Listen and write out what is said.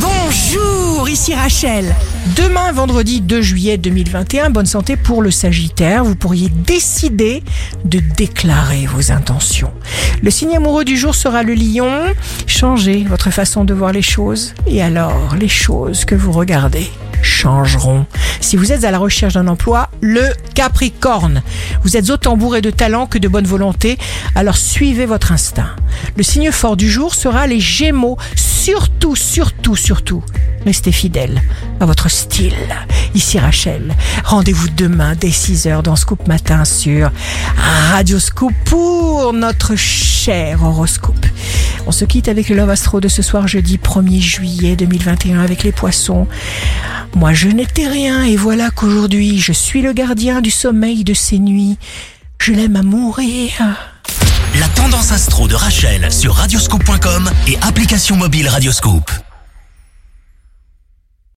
Bonjour, ici Rachel. Demain, vendredi 2 juillet 2021, bonne santé pour le Sagittaire. Vous pourriez décider de déclarer vos intentions. Le signe amoureux du jour sera le lion. Changez votre façon de voir les choses. Et alors, les choses que vous regardez changeront. Si vous êtes à la recherche d'un emploi, le Capricorne. Vous êtes autant bourré de talent que de bonne volonté, alors suivez votre instinct. Le signe fort du jour sera les Gémeaux. Surtout, surtout, surtout, restez fidèle à votre style. Ici Rachel. Rendez-vous demain dès 6h dans Scoop Matin sur Radio Scoop pour notre cher horoscope. On se quitte avec le Love Astro de ce soir jeudi 1er juillet 2021 avec les poissons. Moi je n'étais rien et voilà qu'aujourd'hui je suis le gardien du sommeil de ces nuits. Je l'aime à mourir. La tendance astro de sur radioscope.com et application mobile Radioscope.